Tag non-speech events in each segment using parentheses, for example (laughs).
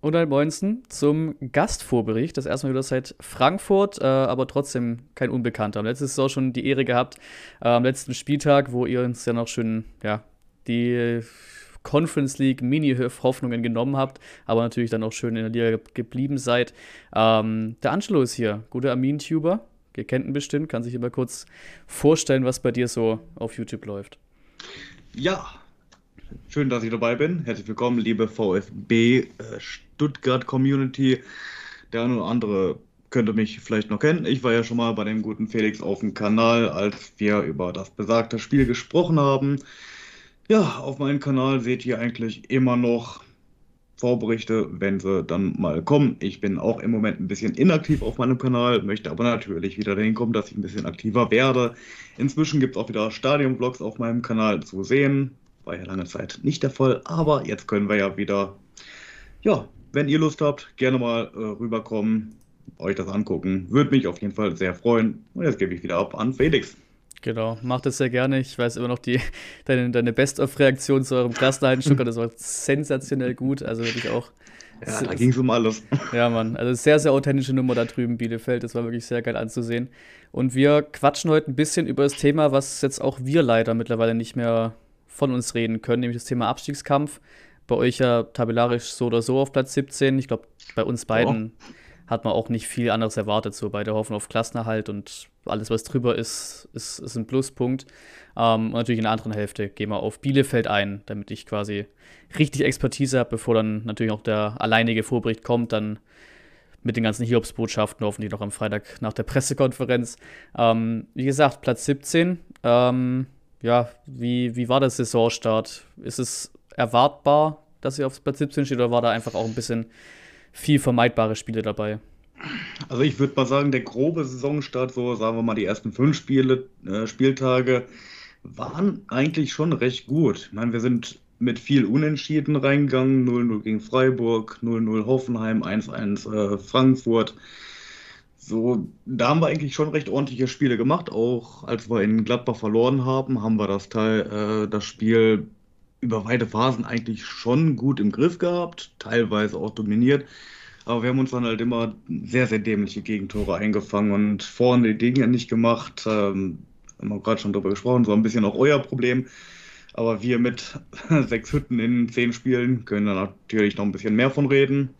Und ein Moinsen zum Gastvorbericht. Das erste Mal wieder seit Frankfurt, äh, aber trotzdem kein Unbekannter. Letztes Jahr schon die Ehre gehabt, äh, am letzten Spieltag, wo ihr uns ja noch schön, ja, die Conference League Mini-Hoffnungen genommen habt, aber natürlich dann auch schön in der Liga geblieben seid. Ähm, der Angelo ist hier, guter Amin-Tuber. Ihr kennt ihn bestimmt, kann sich immer kurz vorstellen, was bei dir so auf YouTube läuft. Ja, schön, dass ich dabei bin. Herzlich willkommen, liebe VfB äh, Stuttgart Community. Der eine oder andere könnte mich vielleicht noch kennen. Ich war ja schon mal bei dem guten Felix auf dem Kanal, als wir über das besagte Spiel gesprochen haben. Ja, auf meinem Kanal seht ihr eigentlich immer noch Vorberichte, wenn sie dann mal kommen. Ich bin auch im Moment ein bisschen inaktiv auf meinem Kanal, möchte aber natürlich wieder dahin kommen, dass ich ein bisschen aktiver werde. Inzwischen gibt es auch wieder Stadion-Vlogs auf meinem Kanal zu sehen. War ja lange Zeit nicht der Fall, aber jetzt können wir ja wieder, ja, wenn ihr Lust habt, gerne mal äh, rüberkommen, euch das angucken. Würde mich auf jeden Fall sehr freuen. Und jetzt gebe ich wieder ab an Felix. Genau, mach das sehr gerne. Ich weiß immer noch die, (laughs) deine, deine Best-of-Reaktion zu eurem Klassenhalten-Stuttgart, das war sensationell gut. Also wirklich auch. Ja, da ging es um alles. (laughs) Ja, Mann. Also sehr, sehr authentische Nummer da drüben, Bielefeld. Das war wirklich sehr geil anzusehen. Und wir quatschen heute ein bisschen über das Thema, was jetzt auch wir leider mittlerweile nicht mehr von uns reden können, nämlich das Thema Abstiegskampf. Bei euch ja tabellarisch so oder so auf Platz 17. Ich glaube, bei uns beiden oh. hat man auch nicht viel anderes erwartet. So beide hoffen auf Klassenerhalt und alles, was drüber ist, ist, ist ein Pluspunkt. Ähm, und natürlich in der anderen Hälfte gehen wir auf Bielefeld ein, damit ich quasi richtig Expertise habe, bevor dann natürlich auch der alleinige Vorbericht kommt, dann mit den ganzen Hiobsbotschaften, hoffentlich noch am Freitag nach der Pressekonferenz. Ähm, wie gesagt, Platz 17. Ähm, ja, wie, wie war der Saisonstart? Ist es erwartbar, dass ihr auf Platz 17 steht, oder war da einfach auch ein bisschen viel vermeidbare Spiele dabei? Also ich würde mal sagen, der grobe Saisonstart, so sagen wir mal die ersten fünf Spiele, äh, Spieltage, waren eigentlich schon recht gut. Ich meine, wir sind mit viel Unentschieden reingegangen. 0-0 gegen Freiburg, 0-0 Hoffenheim, 1-1 äh, Frankfurt. So, da haben wir eigentlich schon recht ordentliche Spiele gemacht. Auch als wir in Gladbach verloren haben, haben wir das Teil, äh, das Spiel über weite Phasen eigentlich schon gut im Griff gehabt, teilweise auch dominiert. Aber wir haben uns dann halt immer sehr, sehr dämliche Gegentore eingefangen und vorne die Dinge nicht gemacht. Ähm, haben wir gerade schon darüber gesprochen, so ein bisschen auch euer Problem. Aber wir mit (laughs) sechs Hütten in zehn Spielen können da natürlich noch ein bisschen mehr von reden.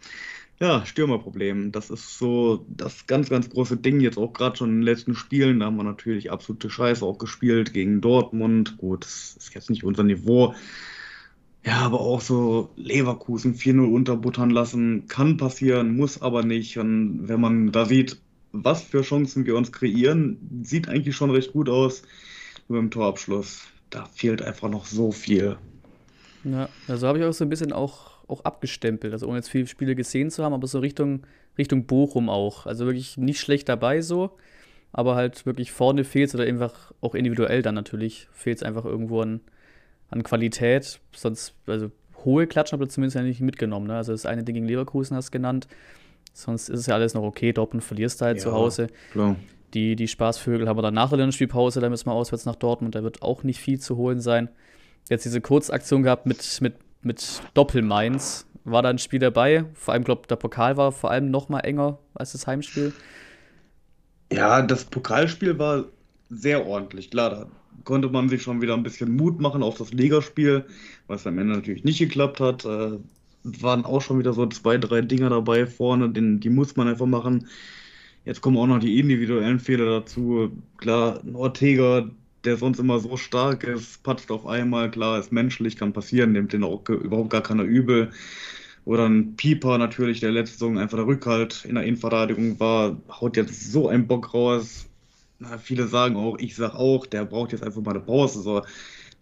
Ja, Stürmerproblem. Das ist so das ganz, ganz große Ding. Jetzt auch gerade schon in den letzten Spielen. Da haben wir natürlich absolute Scheiße auch gespielt gegen Dortmund. Gut, das ist jetzt nicht unser Niveau. Ja, aber auch so Leverkusen 4-0 unterbuttern lassen, kann passieren, muss aber nicht. Und wenn man da sieht, was für Chancen wir uns kreieren, sieht eigentlich schon recht gut aus. Nur im Torabschluss, da fehlt einfach noch so viel. Ja, also habe ich auch so ein bisschen auch, auch abgestempelt. Also ohne jetzt viele Spiele gesehen zu haben, aber so Richtung, Richtung Bochum auch. Also wirklich nicht schlecht dabei so, aber halt wirklich vorne fehlt es oder einfach auch individuell dann natürlich fehlt es einfach irgendwo an an Qualität. Sonst, also hohe Klatschen habt ihr zumindest ja nicht mitgenommen. Ne? Also das eine Ding gegen Leverkusen hast du genannt. Sonst ist es ja alles noch okay. Dortmund verlierst du halt ja, zu Hause. Klar. Die, die Spaßvögel haben wir dann nach der Länderspielpause, da müssen wir auswärts nach Dortmund, da wird auch nicht viel zu holen sein. Jetzt diese Kurzaktion gehabt mit, mit, mit Doppelmainz. War da ein Spiel dabei? Vor allem, glaube der Pokal war vor allem noch mal enger als das Heimspiel. Ja, das Pokalspiel war sehr ordentlich. Klar, da konnte man sich schon wieder ein bisschen Mut machen auf das Ligaspiel, was am Ende natürlich nicht geklappt hat. Äh, waren auch schon wieder so zwei, drei Dinger dabei vorne, den, die muss man einfach machen. Jetzt kommen auch noch die individuellen Fehler dazu. Klar, ein Ortega, der sonst immer so stark ist, patzt auf einmal. Klar, ist menschlich, kann passieren, nimmt den auch überhaupt gar keiner übel. Oder ein Pieper natürlich, der letzte Saison einfach der Rückhalt in der Innenverteidigung war, haut jetzt so einen Bock raus na, viele sagen auch, ich sag auch, der braucht jetzt einfach mal eine Pause. So.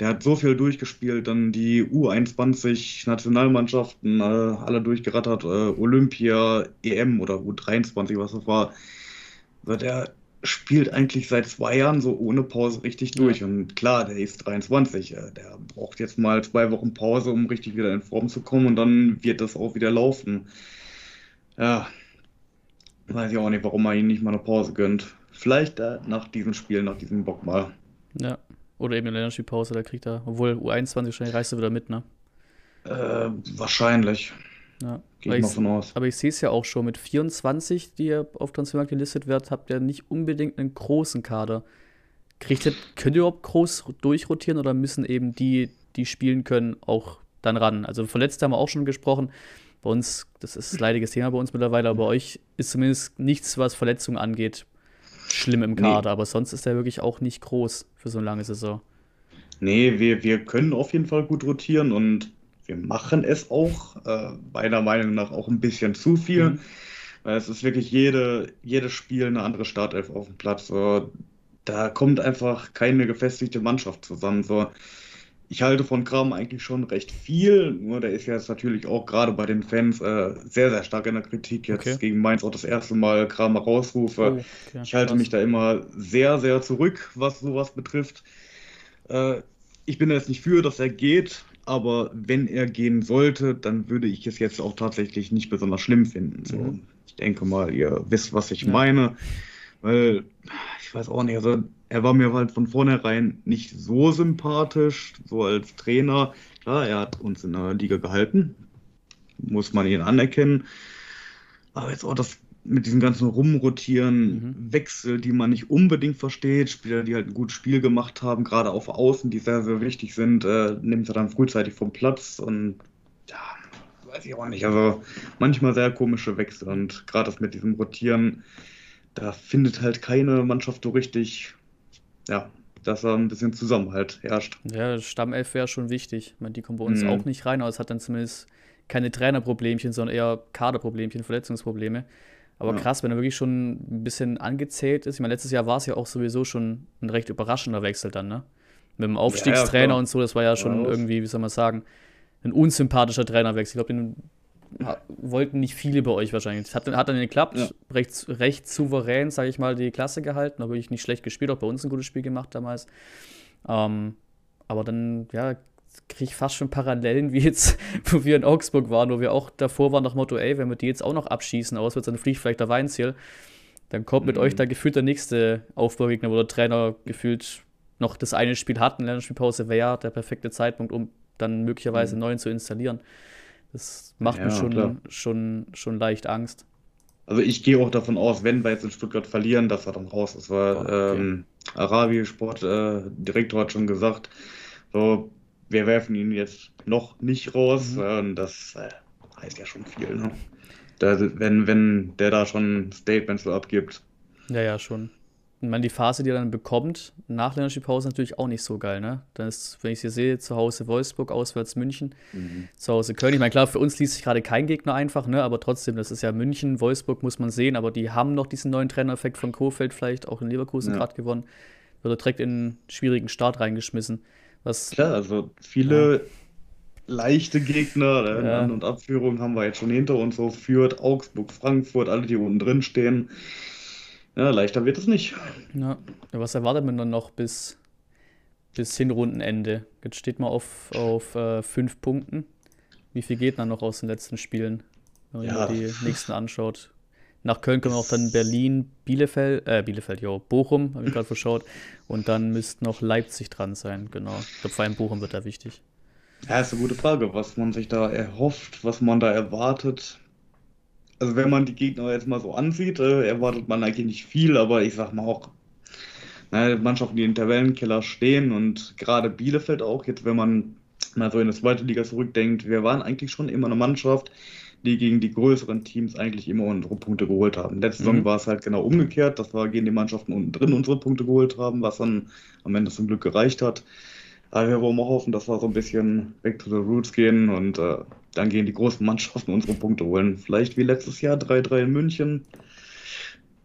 Der hat so viel durchgespielt, dann die U21 Nationalmannschaften, äh, alle durchgerattert, äh, Olympia, EM oder U23, was das war. Der spielt eigentlich seit zwei Jahren so ohne Pause richtig durch. Ja. Und klar, der ist 23. Äh, der braucht jetzt mal zwei Wochen Pause, um richtig wieder in Form zu kommen und dann wird das auch wieder laufen. Ja, weiß ich auch nicht, warum man ihn nicht mal eine Pause gönnt. Vielleicht äh, nach diesem Spiel, nach diesem Bock mal. Ja. Oder eben in der Länderspielpause, da kriegt er, obwohl U21 wahrscheinlich reißt er wieder mit, ne? Äh, wahrscheinlich. Ja. Gehe ich mal von aus. Aber ich sehe es ja auch schon mit 24, die ihr auf Transfermarkt gelistet wird, habt ihr nicht unbedingt einen großen Kader. Kriegt ihr, könnt ihr überhaupt groß durchrotieren oder müssen eben die, die spielen können, auch dann ran? Also Verletzte haben wir auch schon gesprochen. Bei uns, das ist ein leidiges Thema bei uns mittlerweile, aber bei euch ist zumindest nichts, was Verletzungen angeht, schlimm im Kader. Nee. Aber sonst ist der wirklich auch nicht groß für so eine lange Saison. Nee, wir, wir können auf jeden Fall gut rotieren und wir machen es auch, äh, meiner Meinung nach auch ein bisschen zu viel. Mhm. Weil es ist wirklich jede, jedes Spiel eine andere Startelf auf dem Platz. So, da kommt einfach keine gefestigte Mannschaft zusammen. So, ich halte von Kram eigentlich schon recht viel, nur der ist jetzt natürlich auch gerade bei den Fans äh, sehr, sehr stark in der Kritik. Jetzt okay. gegen Mainz auch das erste Mal Kramer rausrufe. Oh, okay. Ich halte mich da immer sehr, sehr zurück, was sowas betrifft. Äh, ich bin jetzt nicht für, dass er geht, aber wenn er gehen sollte, dann würde ich es jetzt auch tatsächlich nicht besonders schlimm finden. So, mhm. Ich denke mal, ihr wisst, was ich ja. meine. Weil, ich weiß auch nicht, also er war mir halt von vornherein nicht so sympathisch, so als Trainer. Klar, er hat uns in der Liga gehalten, muss man ihn anerkennen. Aber jetzt auch das mit diesem ganzen Rumrotieren, mhm. Wechsel, die man nicht unbedingt versteht, Spieler, die halt ein gutes Spiel gemacht haben, gerade auf Außen, die sehr, sehr wichtig sind, äh, nimmt er dann frühzeitig vom Platz und ja, weiß ich auch nicht. Also manchmal sehr komische Wechsel und gerade das mit diesem Rotieren, da findet halt keine Mannschaft so richtig, ja, dass da ein bisschen Zusammenhalt herrscht. Ja, Stammelf wäre schon wichtig. Ich meine, die kommen bei uns mhm. auch nicht rein, aber es hat dann zumindest keine Trainerproblemchen, sondern eher Kaderproblemchen, Verletzungsprobleme. Aber ja. krass, wenn er wirklich schon ein bisschen angezählt ist. Ich meine, letztes Jahr war es ja auch sowieso schon ein recht überraschender Wechsel dann, ne? Mit dem Aufstiegstrainer ja, und so, das war ja schon irgendwie, wie soll man sagen, ein unsympathischer Trainerwechsel. Ich glaube, den wollten nicht viele bei euch wahrscheinlich. Hat, hat dann geklappt, ja. recht, recht souverän, sage ich mal, die Klasse gehalten, aber wirklich nicht schlecht gespielt, auch bei uns ein gutes Spiel gemacht damals. Ähm, aber dann, ja, kriege ich fast schon Parallelen, wie jetzt, (laughs) wo wir in Augsburg waren, wo wir auch davor waren nach Motto, ey, wenn wir die jetzt auch noch abschießen, auswärts, dann fliegt vielleicht der Weinziel. Dann kommt mit mhm. euch da gefühlt der nächste Aufbaugegner, wo der Trainer gefühlt noch das eine Spiel hat, eine Lernspielpause wäre der perfekte Zeitpunkt, um dann möglicherweise einen mhm. neuen zu installieren. Das macht ja, mir schon, schon, schon leicht Angst. Also ich gehe auch davon aus, wenn wir jetzt in Stuttgart verlieren, dass er dann raus ist. Weil okay. ähm, Arabi Sportdirektor äh, hat schon gesagt, so wir werfen ihn jetzt noch nicht raus. Mhm. Äh, das äh, heißt ja schon viel. Ne? Da, wenn, wenn der da schon Statements so abgibt. Ja, ja, schon. Ich meine, die Phase, die er dann bekommt, nach Länderspielpause natürlich auch nicht so geil, ne? Dann ist, wenn ich sie sehe, zu Hause Wolfsburg, auswärts München, mhm. zu Hause Köln. Ich meine, klar, für uns liest sich gerade kein Gegner einfach, ne? Aber trotzdem, das ist ja München, Wolfsburg muss man sehen, aber die haben noch diesen neuen Trainereffekt von Kofeld vielleicht auch in Leverkusen ja. gerade gewonnen. Wird er direkt in einen schwierigen Start reingeschmissen. Was, Klar, also viele ja. leichte Gegner ja. An- und Abführungen haben wir jetzt schon hinter uns, so Fürth, Augsburg, Frankfurt, alle, die unten drin stehen. Ja, leichter wird es nicht. Ja. Was erwartet man dann noch bis, bis Hinrundenende? Jetzt steht man auf, auf äh, fünf Punkten. Wie viel geht dann noch aus den letzten Spielen, wenn man ja. die nächsten anschaut? Nach Köln kommen auch dann Berlin, Bielefeld, äh, Bielefeld, jo, Bochum, habe ich gerade verschaut. Und dann müsste noch Leipzig dran sein, genau. Ich glaube, vor allem Bochum wird da wichtig. Ja, ist eine gute Frage, was man sich da erhofft, was man da erwartet. Also, wenn man die Gegner jetzt mal so ansieht, äh, erwartet man eigentlich nicht viel, aber ich sag mal auch, na, Mannschaften, die in Tabellenkeller stehen und gerade Bielefeld auch, jetzt wenn man mal so in die zweite Liga zurückdenkt, wir waren eigentlich schon immer eine Mannschaft, die gegen die größeren Teams eigentlich immer unsere Punkte geholt haben. Letzte mhm. Saison war es halt genau umgekehrt, dass wir gegen die Mannschaften unten drin unsere Punkte geholt haben, was dann am Ende zum Glück gereicht hat. Aber wir wollen auch hoffen, dass wir so ein bisschen back to the roots gehen und äh, dann gehen die großen Mannschaften unsere Punkte holen. Vielleicht wie letztes Jahr 3-3 in München.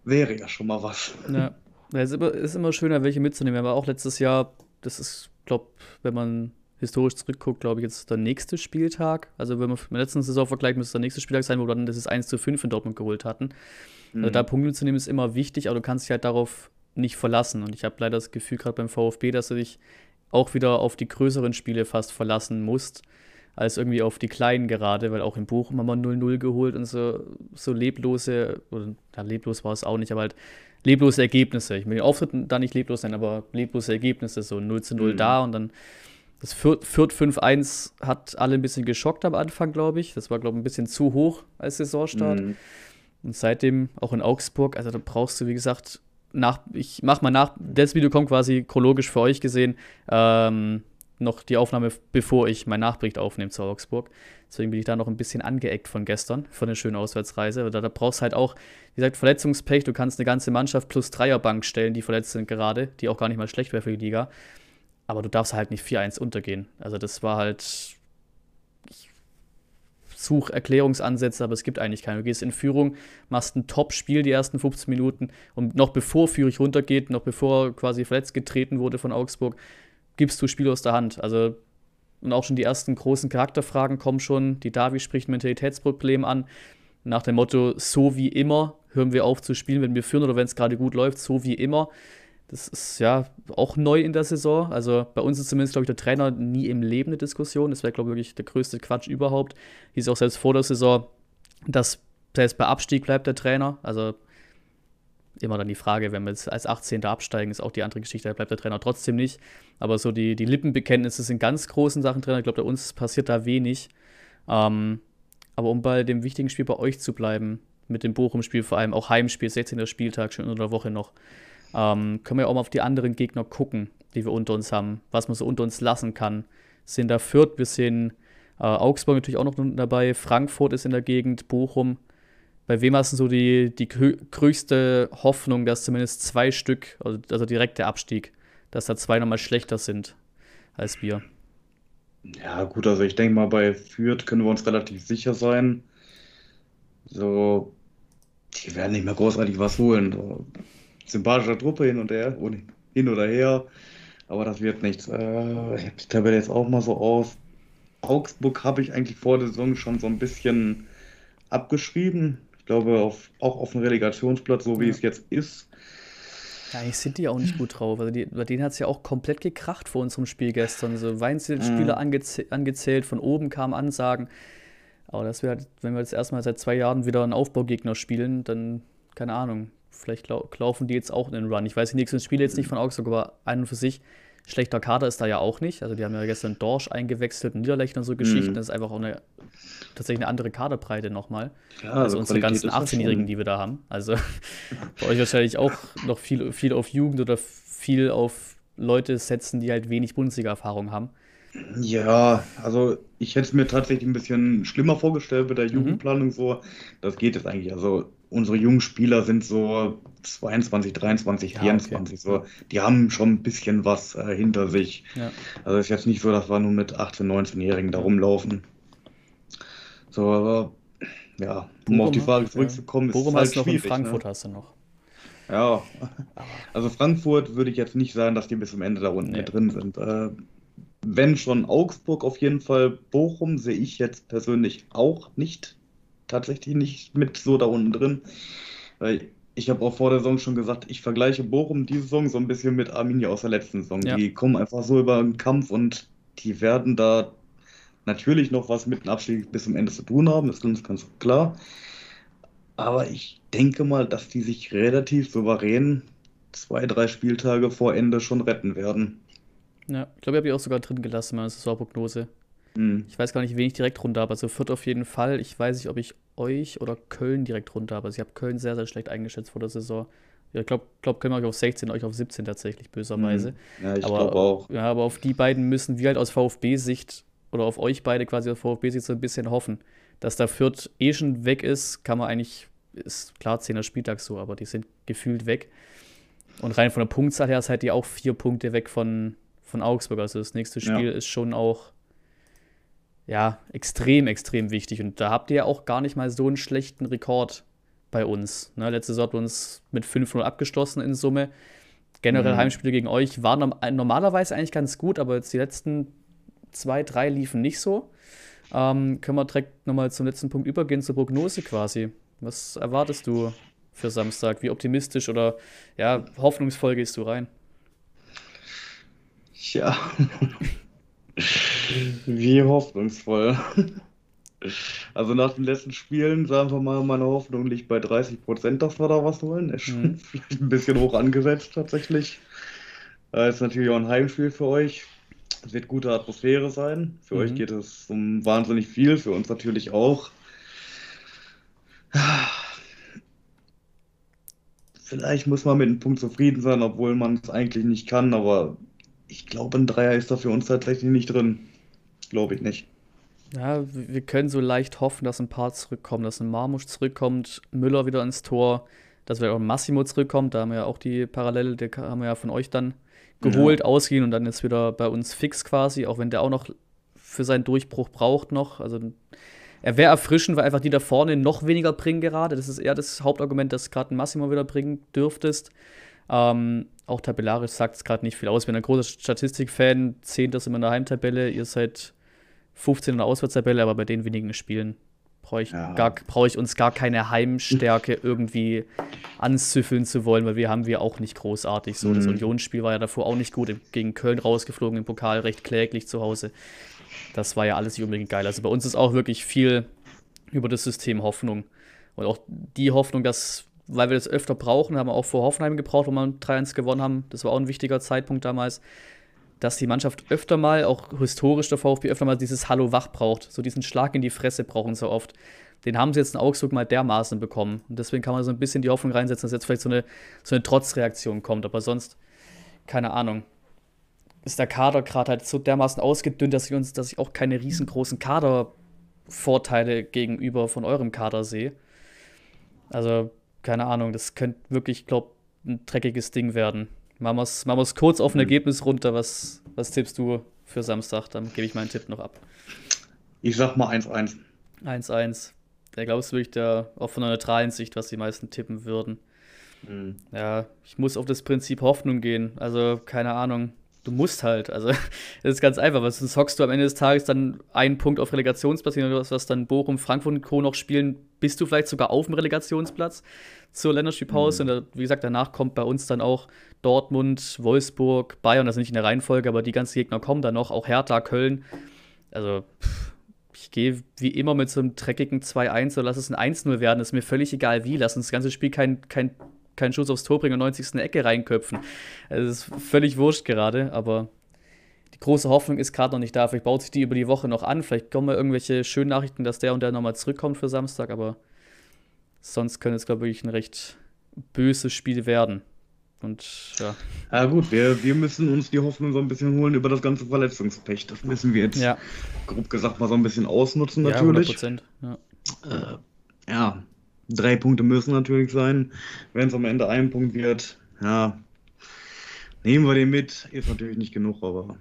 Wäre ja schon mal was. Ja, es ist immer, ist immer schöner, welche mitzunehmen. Aber auch letztes Jahr, das ist, glaube wenn man historisch zurückguckt, glaube ich, jetzt der nächste Spieltag. Also wenn man mit der letzten Saison vergleicht, müsste der nächste Spieltag sein, wo wir dann das ist 1 zu 5 in Dortmund geholt hatten. Mhm. Also da Punkte zu nehmen ist immer wichtig, aber du kannst dich halt darauf nicht verlassen. Und ich habe leider das Gefühl, gerade beim VfB, dass du dich auch wieder auf die größeren Spiele fast verlassen musst, als irgendwie auf die kleinen gerade, weil auch in Bochum haben wir 0-0 geholt und so, so leblose, oder ja, leblos war es auch nicht, aber halt leblose Ergebnisse. Ich will den Auftritt da nicht leblos nennen, aber leblose Ergebnisse, so 0 zu 0 mhm. da und dann Das Fürth, 5-1 hat alle ein bisschen geschockt am Anfang, glaube ich. Das war, glaube ich, ein bisschen zu hoch als Saisonstart. Mhm. Und seitdem auch in Augsburg, also da brauchst du, wie gesagt, nach, ich mach mal nach, das Video kommt quasi chronologisch für euch gesehen, ähm, noch die Aufnahme, bevor ich meinen Nachbericht aufnehme zu Augsburg. Deswegen bin ich da noch ein bisschen angeeckt von gestern, von der schönen Auswärtsreise. Da, da brauchst du halt auch, wie gesagt, Verletzungspech. Du kannst eine ganze Mannschaft plus Dreierbank stellen, die verletzt sind gerade, die auch gar nicht mal schlecht wäre für die Liga. Aber du darfst halt nicht 4-1 untergehen. Also das war halt. Ich suche Erklärungsansätze, aber es gibt eigentlich keine. Du gehst in Führung, machst ein Top-Spiel die ersten 15 Minuten und noch bevor Fürich runtergeht, noch bevor quasi verletzt getreten wurde von Augsburg, gibst du Spiel aus der Hand. Also, und auch schon die ersten großen Charakterfragen kommen schon. Die Davi spricht Mentalitätsproblem an. Nach dem Motto, so wie immer, hören wir auf zu spielen, wenn wir führen oder wenn es gerade gut läuft, so wie immer. Das ist ja auch neu in der Saison. Also bei uns ist zumindest, glaube ich, der Trainer nie im Leben eine Diskussion. Das wäre, glaube ich, wirklich der größte Quatsch überhaupt. Hieß auch selbst vor der Saison, dass selbst bei Abstieg bleibt der Trainer. Also immer dann die Frage, wenn wir jetzt als 18. absteigen, ist auch die andere Geschichte, da bleibt der Trainer trotzdem nicht. Aber so die, die Lippenbekenntnisse sind ganz großen Sachen drin. Ich glaube, bei uns passiert da wenig. Ähm, aber um bei dem wichtigen Spiel bei euch zu bleiben, mit dem Bochum-Spiel vor allem, auch Heimspiel, 16. Spieltag, schon unter der Woche noch, ähm, können wir auch mal auf die anderen Gegner gucken, die wir unter uns haben, was man so unter uns lassen kann. Sind da Fürth, wir sehen äh, Augsburg natürlich auch noch dabei, Frankfurt ist in der Gegend, Bochum, bei wem hast du so die, die größte Hoffnung, dass zumindest zwei Stück, also, also direkt der Abstieg, dass da zwei nochmal schlechter sind als wir? Ja, gut, also ich denke mal, bei Fürth können wir uns relativ sicher sein. So, die werden nicht mehr großartig was holen. So, sympathischer Truppe hin und her, hin oder her, aber das wird nichts. Äh, ich habe die Tabelle jetzt auch mal so aus. Augsburg habe ich eigentlich vor der Saison schon so ein bisschen abgeschrieben glaube, auf, auch auf dem Relegationsplatz, so wie ja. es jetzt ist. Ja, eigentlich sind die auch nicht gut drauf. Also die, bei denen hat es ja auch komplett gekracht vor unserem Spiel gestern. So Weinzelspieler mhm. angezäh angezählt, von oben kamen Ansagen. Aber das wäre, wenn wir jetzt erstmal seit zwei Jahren wieder einen Aufbaugegner spielen, dann, keine Ahnung, vielleicht lau laufen die jetzt auch in den Run. Ich weiß die nächsten Spiele jetzt nicht von Augsburg, aber ein und für sich Schlechter Kader ist da ja auch nicht. Also die haben ja gestern Dorsch eingewechselt und Niederlechner so Geschichten. Mhm. Das ist einfach auch eine tatsächlich eine andere Kaderbreite nochmal. Ja, also, also unsere ganzen 18-Jährigen, die wir da haben. Also (laughs) bei euch wahrscheinlich auch noch viel, viel auf Jugend oder viel auf Leute setzen, die halt wenig Bundesliga-Erfahrung haben. Ja, also ich hätte es mir tatsächlich ein bisschen schlimmer vorgestellt mit der mhm. Jugendplanung mhm. so. Das geht jetzt eigentlich. Also unsere jungen Spieler sind so 22, 23, ja, 24. Okay. So, die haben schon ein bisschen was äh, hinter sich. Ja. Also ist jetzt nicht so, dass wir nur mit 18, 19-Jährigen da rumlaufen. So, aber ja, um Bochum, auf die Frage zurückzukommen, ja. ist Bochum halt hast du noch in Frankfurt ne? hast du noch. Ja, also Frankfurt würde ich jetzt nicht sagen, dass die bis zum Ende da unten nee. drin sind. Äh, wenn schon Augsburg auf jeden Fall, Bochum sehe ich jetzt persönlich auch nicht tatsächlich nicht mit so da unten drin. Weil ich habe auch vor der Saison schon gesagt, ich vergleiche Bochum diese Saison so ein bisschen mit Arminia aus der letzten Saison. Ja. Die kommen einfach so über den Kampf und die werden da natürlich noch was mit dem Abstieg bis zum Ende zu tun haben, das ist uns ganz klar. Aber ich denke mal, dass die sich relativ souverän zwei, drei Spieltage vor Ende schon retten werden. Ja, ich glaube, ich habe die auch sogar drin gelassen, meine Saisonprognose. Mhm. Ich weiß gar nicht, wen ich direkt runter habe. Also Fürth auf jeden Fall. Ich weiß nicht, ob ich euch oder Köln direkt runter. Also ich habe Köln sehr, sehr schlecht eingeschätzt vor der Saison. ich glaube, glaub, Köln euch auf 16, euch auf 17 tatsächlich, böserweise. Mhm. Ja, ich glaube auch. Ja, aber auf die beiden müssen wir halt aus VfB-Sicht oder auf euch beide quasi aus VfB-Sicht so ein bisschen hoffen. Dass da Fürth eh schon weg ist, kann man eigentlich, ist klar, 10er Spieltag so, aber die sind gefühlt weg. Und rein von der Punktzahl her seid ihr auch vier Punkte weg von, von Augsburg. Also das nächste Spiel ja. ist schon auch ja, extrem, extrem wichtig. Und da habt ihr ja auch gar nicht mal so einen schlechten Rekord bei uns. Ne? Letzte Saison ihr uns mit 5-0 abgeschlossen in Summe. Generell mhm. Heimspiele gegen euch waren normalerweise eigentlich ganz gut, aber jetzt die letzten zwei, drei liefen nicht so. Ähm, können wir direkt nochmal zum letzten Punkt übergehen, zur Prognose quasi. Was erwartest du für Samstag? Wie optimistisch oder ja, hoffnungsvoll gehst du rein? Ja, (laughs) wie hoffnungsvoll. (laughs) Also nach den letzten Spielen, sagen wir mal, meine Hoffnung liegt bei 30 Prozent, dass wir da was holen. Ist mhm. (laughs) vielleicht ein bisschen hoch angesetzt tatsächlich. Das ist natürlich auch ein Heimspiel für euch. Es wird gute Atmosphäre sein. Für mhm. euch geht es um wahnsinnig viel, für uns natürlich auch. Vielleicht muss man mit einem Punkt zufrieden sein, obwohl man es eigentlich nicht kann, aber ich glaube, ein Dreier ist da für uns tatsächlich nicht drin. Glaube ich nicht. Ja, wir können so leicht hoffen, dass ein paar zurückkommen, dass ein Marmusch zurückkommt, Müller wieder ins Tor, dass wir auch ein Massimo zurückkommt. Da haben wir ja auch die Parallele, die haben wir ja von euch dann geholt, ja. ausgehen und dann ist wieder bei uns fix quasi, auch wenn der auch noch für seinen Durchbruch braucht noch. Also er wäre erfrischend, weil einfach die da vorne noch weniger bringen gerade. Das ist eher das Hauptargument, dass gerade ein Massimo wieder bringen dürftest. Ähm, auch tabellarisch sagt es gerade nicht viel aus. Wenn ein großer Statistikfan, 10. sind wir in der Heimtabelle, ihr seid 15 in der Auswärtstabelle, aber bei den wenigen Spielen brauche ich, ja. brauch ich uns gar keine Heimstärke (laughs) irgendwie anzüffeln zu wollen, weil wir haben wir auch nicht großartig. So, mhm. das Unionsspiel war ja davor auch nicht gut. Gegen Köln rausgeflogen im Pokal, recht kläglich zu Hause. Das war ja alles nicht unbedingt geil. Also bei uns ist auch wirklich viel über das System Hoffnung. Und auch die Hoffnung, dass, weil wir das öfter brauchen, haben wir auch vor Hoffenheim gebraucht, wo wir 3-1 gewonnen haben. Das war auch ein wichtiger Zeitpunkt damals dass die Mannschaft öfter mal, auch historisch der VfB, öfter mal dieses Hallo wach braucht. So diesen Schlag in die Fresse brauchen so oft. Den haben sie jetzt in Augsburg mal dermaßen bekommen. Und deswegen kann man so ein bisschen die Hoffnung reinsetzen, dass jetzt vielleicht so eine, so eine Trotzreaktion kommt. Aber sonst, keine Ahnung. Ist der Kader gerade halt so dermaßen ausgedünnt, dass ich uns, dass ich auch keine riesengroßen Kadervorteile gegenüber von eurem Kader sehe. Also, keine Ahnung, das könnte wirklich, glaube ein dreckiges Ding werden. Machen wir es kurz auf ein mhm. Ergebnis runter. Was, was tippst du für Samstag? Dann gebe ich meinen Tipp noch ab. Ich sag mal 1-1. 1-1. Da glaubst du wirklich, da, auch von einer neutralen Sicht, was die meisten tippen würden. Mhm. Ja, ich muss auf das Prinzip Hoffnung gehen. Also, keine Ahnung. Du musst halt. Also, (laughs) das ist ganz einfach, weil sonst hockst du am Ende des Tages dann einen Punkt auf Relegationsplatz, oder was, was dann Bochum, Frankfurt und Co. noch spielen, bist du vielleicht sogar auf dem Relegationsplatz zur Länderspielpause. Mhm. Und wie gesagt, danach kommt bei uns dann auch Dortmund, Wolfsburg, Bayern, das ist nicht in der Reihenfolge, aber die ganzen Gegner kommen dann noch, auch Hertha, Köln. Also, ich gehe wie immer mit so einem dreckigen 2-1 oder lass es ein 1-0 werden, ist mir völlig egal wie. Lass uns das ganze Spiel kein, kein, kein Schuss aufs Tor bringen und 90. Ecke reinköpfen. Also, das ist völlig wurscht gerade, aber die große Hoffnung ist gerade noch nicht da. Vielleicht baut sich die über die Woche noch an. Vielleicht kommen mal irgendwelche schönen Nachrichten, dass der und der nochmal zurückkommt für Samstag, aber sonst könnte es, glaube ich, ein recht böses Spiel werden. Und ja. Ja, gut, wir, wir müssen uns die Hoffnung so ein bisschen holen über das ganze Verletzungspech. Das müssen wir jetzt, ja. grob gesagt, mal so ein bisschen ausnutzen, natürlich. Ja, 100%. Ja. Äh, ja, drei Punkte müssen natürlich sein. Wenn es am Ende ein Punkt wird, ja, nehmen wir den mit. Ist natürlich nicht genug, aber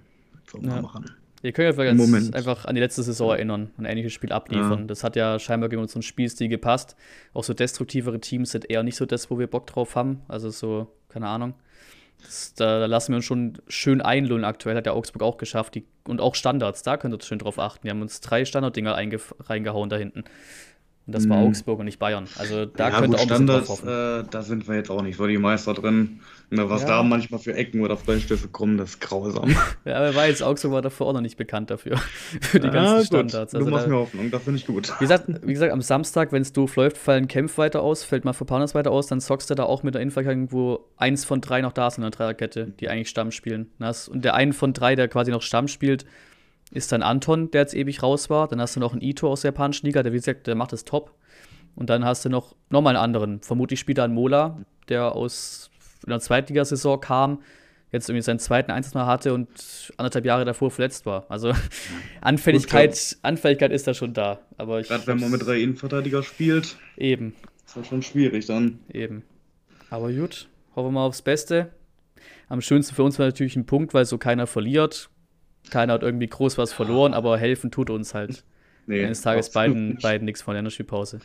soll man ja. machen. Ihr könnt Moment. einfach an die letzte Saison erinnern, ein ähnliches Spiel abliefern. Ja. Das hat ja scheinbar gegen unseren Spielstil gepasst. Auch so destruktivere Teams sind eher nicht so das, wo wir Bock drauf haben. Also so, keine Ahnung. Das, da, da, lassen wir uns schon schön einlullen. Aktuell hat der Augsburg auch geschafft. Die, und auch Standards, da könnt ihr schön drauf achten. Die haben uns drei Standarddinger reingehauen da hinten. Und das war mhm. Augsburg und nicht Bayern. Also da ja, könnte gut, auch Standards, äh, da sind wir jetzt auch nicht so die Meister drin. Ne, was ja. da manchmal für Ecken oder Freistöße kommen, das ist grausam. (laughs) ja, aber weiß, Augsburg war davor auch noch nicht bekannt dafür. (laughs) für die ja, ganzen gut. Standards. Also du machst da, mir Hoffnung, das finde ich gut. Wie gesagt, wie gesagt am Samstag, wenn es doof läuft, fallen Kempf weiter aus, fällt mal Panas weiter aus, dann zockst du da auch mit der Innenverteidigung, wo eins von drei noch da ist in der Dreierkette, die eigentlich Stamm spielen. Und der einen von drei, der quasi noch Stamm spielt, ist dann Anton, der jetzt ewig raus war. Dann hast du noch einen Ito aus der japanischen Liga, der wie gesagt, der macht es top. Und dann hast du noch, noch mal einen anderen. Vermutlich spielt da ein Mola, der aus einer Zweitligasaison kam, jetzt irgendwie seinen zweiten Einsatz mal hatte und anderthalb Jahre davor verletzt war. Also (laughs) Anfälligkeit, Gut, Anfälligkeit ist da schon da. Aber Gerade wenn man mit drei Innenverteidiger spielt. Eben. Ist halt schon schwierig dann. Eben. Aber gut, hoffen wir mal aufs Beste. Am schönsten für uns war natürlich ein Punkt, weil so keiner verliert. Keiner hat irgendwie groß was verloren, aber helfen tut uns halt. Nee, eines Tages beiden, beiden nichts von der Spielpause.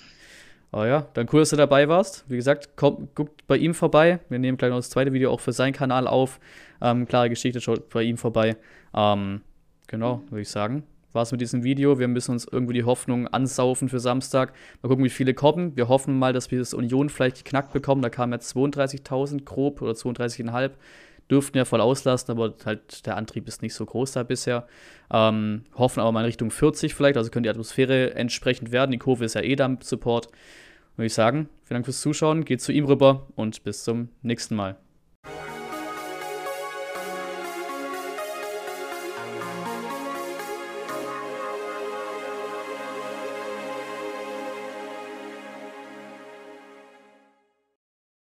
Aber ja, dann cool, dass du dabei warst. Wie gesagt, komm, guckt bei ihm vorbei. Wir nehmen gleich noch das zweite Video auch für seinen Kanal auf. Ähm, klare Geschichte, schaut bei ihm vorbei. Ähm, genau, würde ich sagen. War es mit diesem Video. Wir müssen uns irgendwie die Hoffnung ansaufen für Samstag. Mal gucken, wie viele kommen. Wir hoffen mal, dass wir das Union vielleicht geknackt bekommen. Da kamen jetzt 32.000 grob oder 32,5 dürften ja voll auslassen, aber halt der Antrieb ist nicht so groß da bisher. Ähm, hoffen aber mal in Richtung 40 vielleicht, also könnte die Atmosphäre entsprechend werden. Die Kurve ist ja eh da im Support. Würde ich sagen, vielen Dank fürs Zuschauen, geht zu ihm rüber und bis zum nächsten Mal.